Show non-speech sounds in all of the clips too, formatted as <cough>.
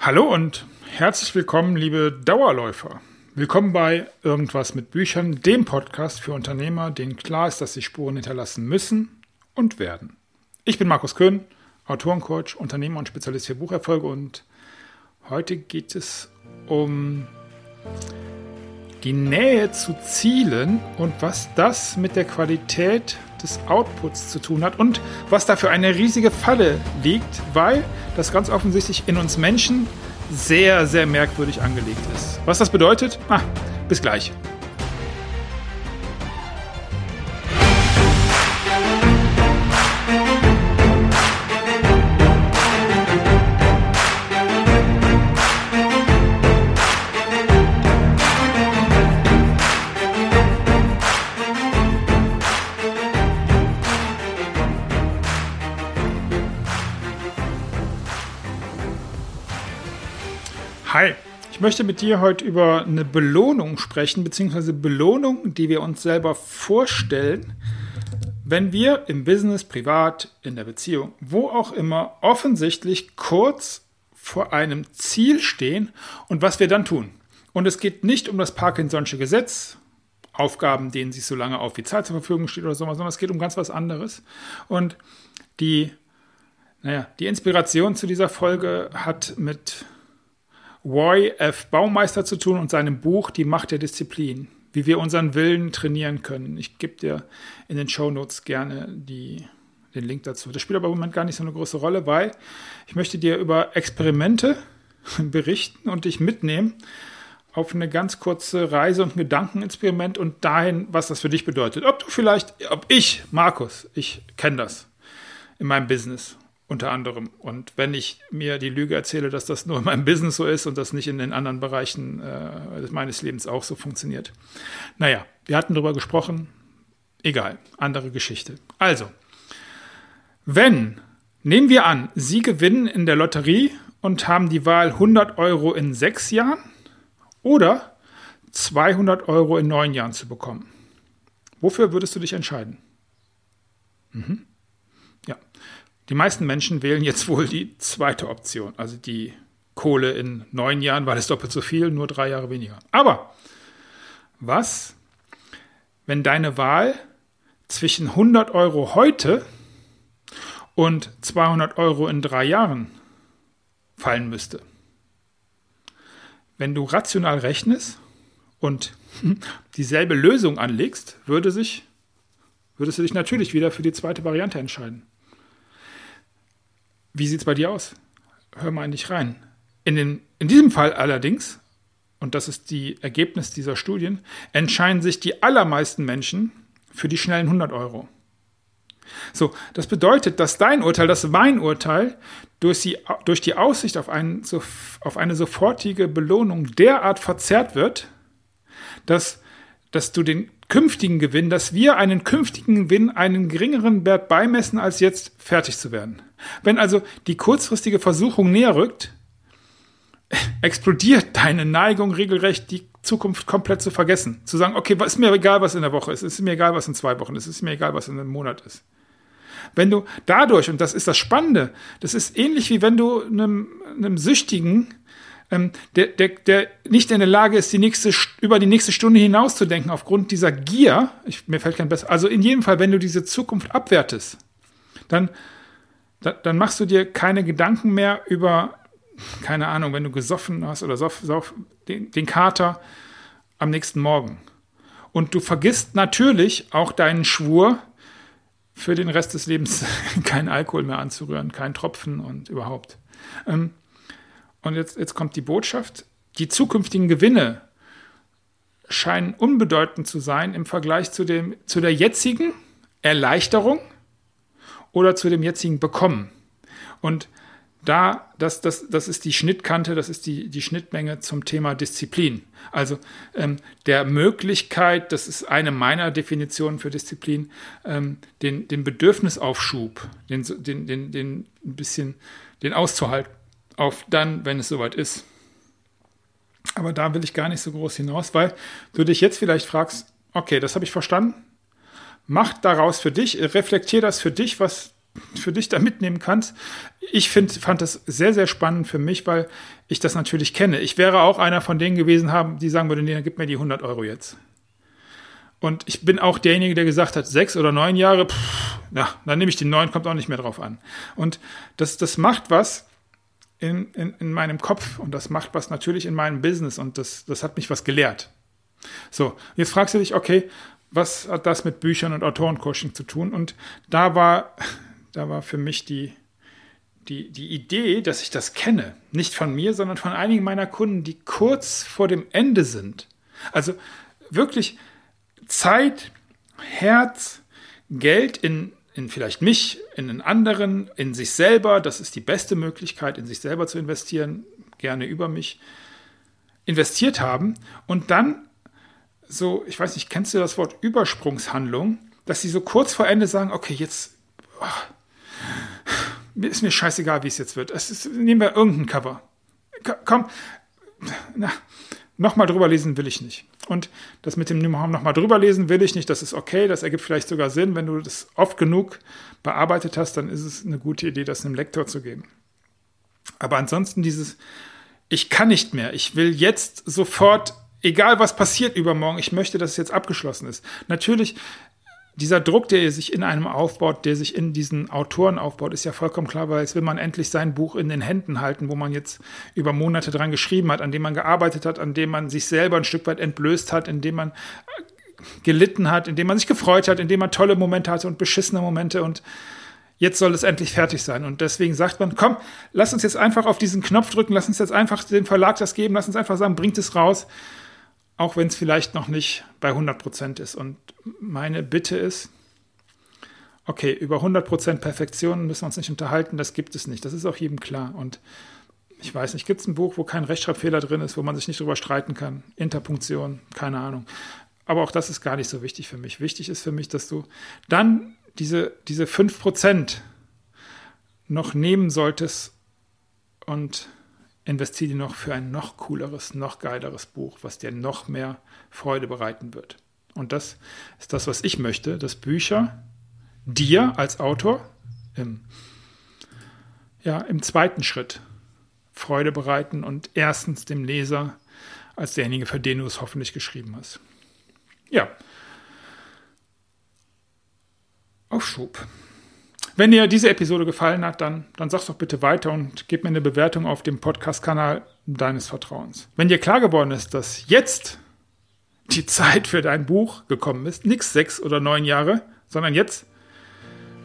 Hallo und herzlich willkommen, liebe Dauerläufer. Willkommen bei Irgendwas mit Büchern, dem Podcast für Unternehmer, denen klar ist, dass sie Spuren hinterlassen müssen und werden. Ich bin Markus Köhn, Autorencoach, Unternehmer und Spezialist für Bucherfolge und heute geht es um die Nähe zu Zielen und was das mit der Qualität des Outputs zu tun hat und was da für eine riesige Falle liegt, weil das ganz offensichtlich in uns Menschen sehr, sehr merkwürdig angelegt ist. Was das bedeutet? Ah, bis gleich. Ich möchte mit dir heute über eine Belohnung sprechen, beziehungsweise Belohnung, die wir uns selber vorstellen, wenn wir im Business, privat, in der Beziehung, wo auch immer, offensichtlich kurz vor einem Ziel stehen und was wir dann tun. Und es geht nicht um das Parkinson'sche Gesetz, Aufgaben, denen sich so lange auf wie Zeit zur Verfügung steht oder so, sondern es geht um ganz was anderes. Und die, naja, die Inspiration zu dieser Folge hat mit Roy F. Baumeister zu tun und seinem Buch Die Macht der Disziplin, wie wir unseren Willen trainieren können. Ich gebe dir in den Show Notes gerne die, den Link dazu. Das spielt aber im Moment gar nicht so eine große Rolle, weil ich möchte dir über Experimente <laughs> berichten und dich mitnehmen auf eine ganz kurze Reise und ein Gedankenexperiment und dahin, was das für dich bedeutet. Ob du vielleicht, ob ich, Markus, ich kenne das in meinem Business unter anderem. Und wenn ich mir die Lüge erzähle, dass das nur in meinem Business so ist und das nicht in den anderen Bereichen äh, meines Lebens auch so funktioniert. Naja, wir hatten darüber gesprochen. Egal, andere Geschichte. Also, wenn, nehmen wir an, Sie gewinnen in der Lotterie und haben die Wahl 100 Euro in sechs Jahren oder 200 Euro in neun Jahren zu bekommen. Wofür würdest du dich entscheiden? Mhm. Die meisten Menschen wählen jetzt wohl die zweite Option, also die Kohle in neun Jahren, weil es doppelt so viel, nur drei Jahre weniger. Aber was, wenn deine Wahl zwischen 100 Euro heute und 200 Euro in drei Jahren fallen müsste? Wenn du rational rechnest und <laughs> dieselbe Lösung anlegst, würde sich, würdest du dich natürlich wieder für die zweite Variante entscheiden. Wie sieht es bei dir aus? Hör mal in dich rein. In, den, in diesem Fall allerdings, und das ist die Ergebnis dieser Studien, entscheiden sich die allermeisten Menschen für die schnellen 100 Euro. So, das bedeutet, dass dein Urteil, dass mein Urteil durch die, durch die Aussicht auf, einen, auf eine sofortige Belohnung derart verzerrt wird, dass, dass du den künftigen Gewinn, dass wir einen künftigen Gewinn einen geringeren Wert beimessen, als jetzt fertig zu werden. Wenn also die kurzfristige Versuchung näher rückt, <laughs> explodiert deine Neigung regelrecht, die Zukunft komplett zu vergessen. Zu sagen, okay, ist mir egal, was in der Woche ist, ist mir egal, was in zwei Wochen ist, ist mir egal, was in einem Monat ist. Wenn du dadurch, und das ist das Spannende, das ist ähnlich wie wenn du einem, einem Süchtigen ähm, der, der, der nicht in der Lage ist, die nächste, über die nächste Stunde hinauszudenken aufgrund dieser Gier, ich, mir fällt kein besser, also in jedem Fall, wenn du diese Zukunft abwertest, dann, da, dann machst du dir keine Gedanken mehr über, keine Ahnung, wenn du gesoffen hast oder soff, soff, den, den Kater am nächsten Morgen. Und du vergisst natürlich auch deinen Schwur, für den Rest des Lebens <laughs> keinen Alkohol mehr anzurühren, keinen Tropfen und überhaupt. Ähm, und jetzt, jetzt kommt die Botschaft, die zukünftigen Gewinne scheinen unbedeutend zu sein im Vergleich zu, dem, zu der jetzigen Erleichterung oder zu dem jetzigen Bekommen. Und da, das, das, das ist die Schnittkante, das ist die, die Schnittmenge zum Thema Disziplin. Also ähm, der Möglichkeit, das ist eine meiner Definitionen für Disziplin, ähm, den, den Bedürfnisaufschub, den, den, den, den ein bisschen den auszuhalten auf dann, wenn es soweit ist. Aber da will ich gar nicht so groß hinaus, weil du dich jetzt vielleicht fragst, okay, das habe ich verstanden. Mach daraus für dich, reflektier das für dich, was, für dich da mitnehmen kannst. Ich find, fand das sehr, sehr spannend für mich, weil ich das natürlich kenne. Ich wäre auch einer von denen gewesen haben, die sagen würden, nee, dann gib mir die 100 Euro jetzt. Und ich bin auch derjenige, der gesagt hat, sechs oder neun Jahre, pff, na, dann nehme ich die neun, kommt auch nicht mehr drauf an. Und das, das macht was in, in, in meinem Kopf und das macht was natürlich in meinem Business und das, das hat mich was gelehrt. So, jetzt fragst du dich, okay, was hat das mit Büchern und Autorencoaching zu tun? Und da war, <laughs> da war für mich die, die, die Idee, dass ich das kenne, nicht von mir, sondern von einigen meiner Kunden, die kurz vor dem Ende sind. Also wirklich Zeit, Herz, Geld in, in vielleicht mich, in einen anderen, in sich selber, das ist die beste Möglichkeit, in sich selber zu investieren, gerne über mich, investiert haben und dann so, ich weiß nicht, kennst du das Wort Übersprungshandlung, dass sie so kurz vor Ende sagen, okay, jetzt oh, ist mir scheißegal, wie es jetzt wird. Ist, nehmen wir irgendein Cover. Komm, na, nochmal drüber lesen will ich nicht. Und das mit dem nochmal drüber lesen will ich nicht, das ist okay, das ergibt vielleicht sogar Sinn. Wenn du das oft genug bearbeitet hast, dann ist es eine gute Idee, das einem Lektor zu geben. Aber ansonsten dieses, ich kann nicht mehr, ich will jetzt sofort egal was passiert übermorgen, ich möchte, dass es jetzt abgeschlossen ist. Natürlich, dieser Druck, der sich in einem aufbaut, der sich in diesen Autoren aufbaut, ist ja vollkommen klar, weil jetzt will man endlich sein Buch in den Händen halten, wo man jetzt über Monate dran geschrieben hat, an dem man gearbeitet hat, an dem man sich selber ein Stück weit entblößt hat, in dem man gelitten hat, in dem man sich gefreut hat, in dem man tolle Momente hatte und beschissene Momente und jetzt soll es endlich fertig sein. Und deswegen sagt man, komm, lass uns jetzt einfach auf diesen Knopf drücken, lass uns jetzt einfach den Verlag das geben, lass uns einfach sagen, bringt es raus auch wenn es vielleicht noch nicht bei 100 Prozent ist. Und meine Bitte ist, okay, über 100 Prozent Perfektion müssen wir uns nicht unterhalten, das gibt es nicht. Das ist auch jedem klar. Und ich weiß nicht, gibt es ein Buch, wo kein Rechtschreibfehler drin ist, wo man sich nicht drüber streiten kann? Interpunktion, keine Ahnung. Aber auch das ist gar nicht so wichtig für mich. Wichtig ist für mich, dass du dann diese, diese 5 Prozent noch nehmen solltest und investiere noch für ein noch cooleres, noch geileres Buch, was dir noch mehr Freude bereiten wird. Und das ist das, was ich möchte, dass Bücher dir als Autor im, ja, im zweiten Schritt Freude bereiten und erstens dem Leser als derjenige, für den du es hoffentlich geschrieben hast. Ja. Aufschub. Wenn dir diese Episode gefallen hat, dann, dann sag's doch bitte weiter und gib mir eine Bewertung auf dem Podcast-Kanal deines Vertrauens. Wenn dir klar geworden ist, dass jetzt die Zeit für dein Buch gekommen ist, nix sechs oder neun Jahre, sondern jetzt,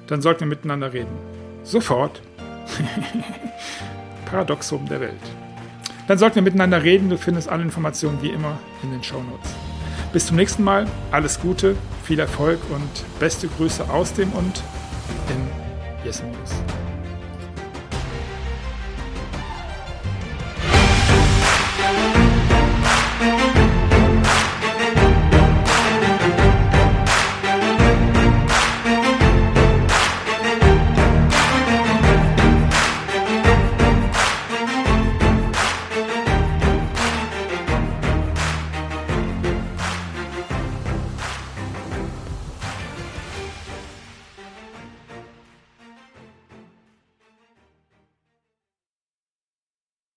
dann sollten wir miteinander reden. Sofort. <laughs> Paradoxum der Welt. Dann sollten wir miteinander reden. Du findest alle Informationen wie immer in den Show Notes. Bis zum nächsten Mal. Alles Gute, viel Erfolg und beste Grüße aus dem und in Yes, Morris.